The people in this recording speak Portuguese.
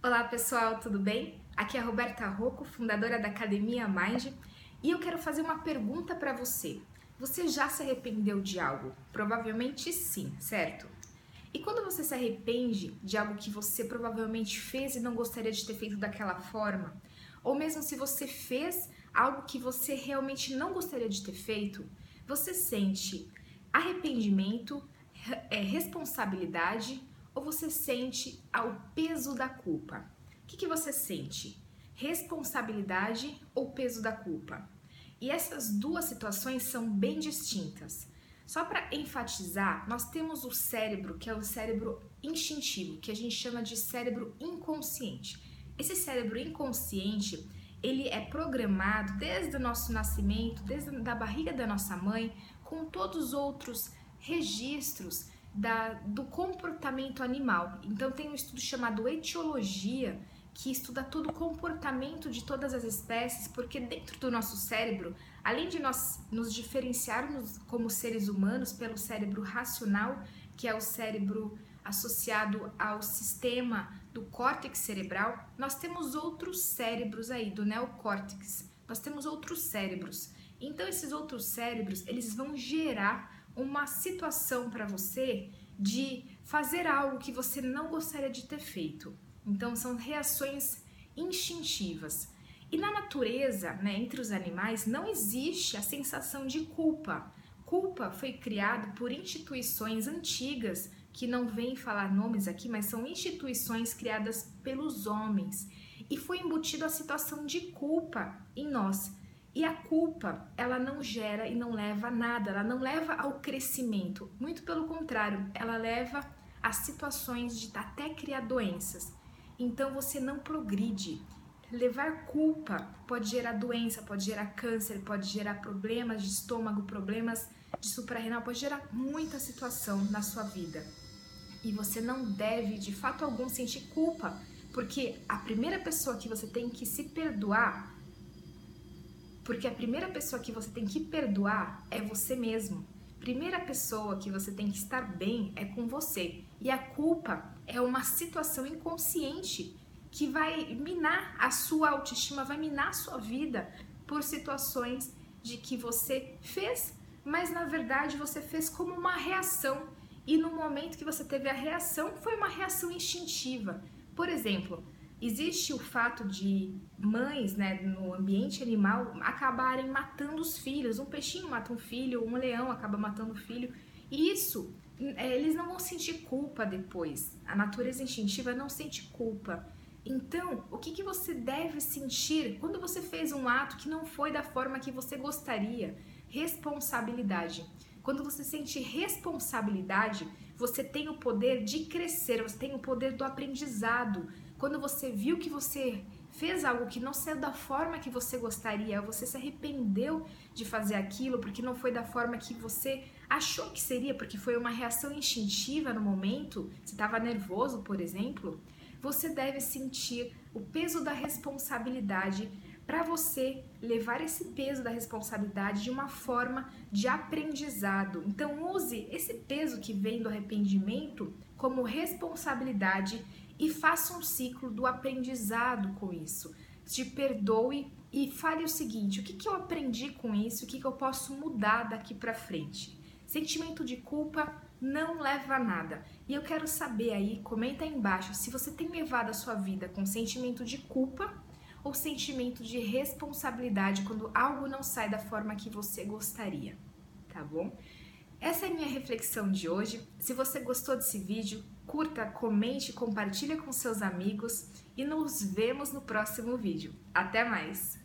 Olá pessoal, tudo bem? Aqui é a Roberta Rocco, fundadora da Academia Mind, e eu quero fazer uma pergunta para você. Você já se arrependeu de algo? Provavelmente sim, certo? E quando você se arrepende de algo que você provavelmente fez e não gostaria de ter feito daquela forma, ou mesmo se você fez algo que você realmente não gostaria de ter feito, você sente arrependimento, é, responsabilidade ou você sente o peso da culpa? O que, que você sente? Responsabilidade ou peso da culpa? E essas duas situações são bem distintas. Só para enfatizar, nós temos o cérebro, que é o cérebro instintivo, que a gente chama de cérebro inconsciente. Esse cérebro inconsciente, ele é programado desde o nosso nascimento, desde a barriga da nossa mãe, com todos os outros registros da, do comportamento animal. Então tem um estudo chamado etiologia que estuda todo o comportamento de todas as espécies, porque dentro do nosso cérebro, além de nós nos diferenciarmos como seres humanos pelo cérebro racional, que é o cérebro associado ao sistema do córtex cerebral, nós temos outros cérebros aí, do neocórtex. Nós temos outros cérebros. Então esses outros cérebros, eles vão gerar uma situação para você de fazer algo que você não gostaria de ter feito. Então são reações instintivas. E na natureza, né, entre os animais, não existe a sensação de culpa. Culpa foi criado por instituições antigas, que não vêm falar nomes aqui, mas são instituições criadas pelos homens. E foi embutido a situação de culpa em nós. E a culpa, ela não gera e não leva a nada, ela não leva ao crescimento. Muito pelo contrário, ela leva a situações de até criar doenças. Então você não progride. Levar culpa pode gerar doença, pode gerar câncer, pode gerar problemas de estômago, problemas de suprarrenal, pode gerar muita situação na sua vida. E você não deve, de fato algum, sentir culpa, porque a primeira pessoa que você tem que se perdoar porque a primeira pessoa que você tem que perdoar é você mesmo. Primeira pessoa que você tem que estar bem é com você. E a culpa é uma situação inconsciente que vai minar a sua autoestima, vai minar a sua vida por situações de que você fez, mas na verdade você fez como uma reação. E no momento que você teve a reação, foi uma reação instintiva. Por exemplo, existe o fato de mães, né, no ambiente animal, acabarem matando os filhos. Um peixinho mata um filho, um leão acaba matando o filho. E isso, é, eles não vão sentir culpa depois. A natureza instintiva não sente culpa. Então, o que, que você deve sentir quando você fez um ato que não foi da forma que você gostaria? Responsabilidade. Quando você sente responsabilidade, você tem o poder de crescer, você tem o poder do aprendizado quando você viu que você fez algo que não saiu da forma que você gostaria, você se arrependeu de fazer aquilo porque não foi da forma que você achou que seria, porque foi uma reação instintiva no momento, você estava nervoso, por exemplo, você deve sentir o peso da responsabilidade para você levar esse peso da responsabilidade de uma forma de aprendizado. Então use esse peso que vem do arrependimento como responsabilidade e faça um ciclo do aprendizado com isso. Te perdoe e fale o seguinte: o que, que eu aprendi com isso? O que, que eu posso mudar daqui para frente? Sentimento de culpa não leva a nada. E eu quero saber aí, comenta aí embaixo, se você tem levado a sua vida com sentimento de culpa ou sentimento de responsabilidade quando algo não sai da forma que você gostaria, tá bom? Essa é a minha reflexão de hoje. Se você gostou desse vídeo, curta, comente, compartilhe com seus amigos e nos vemos no próximo vídeo. Até mais!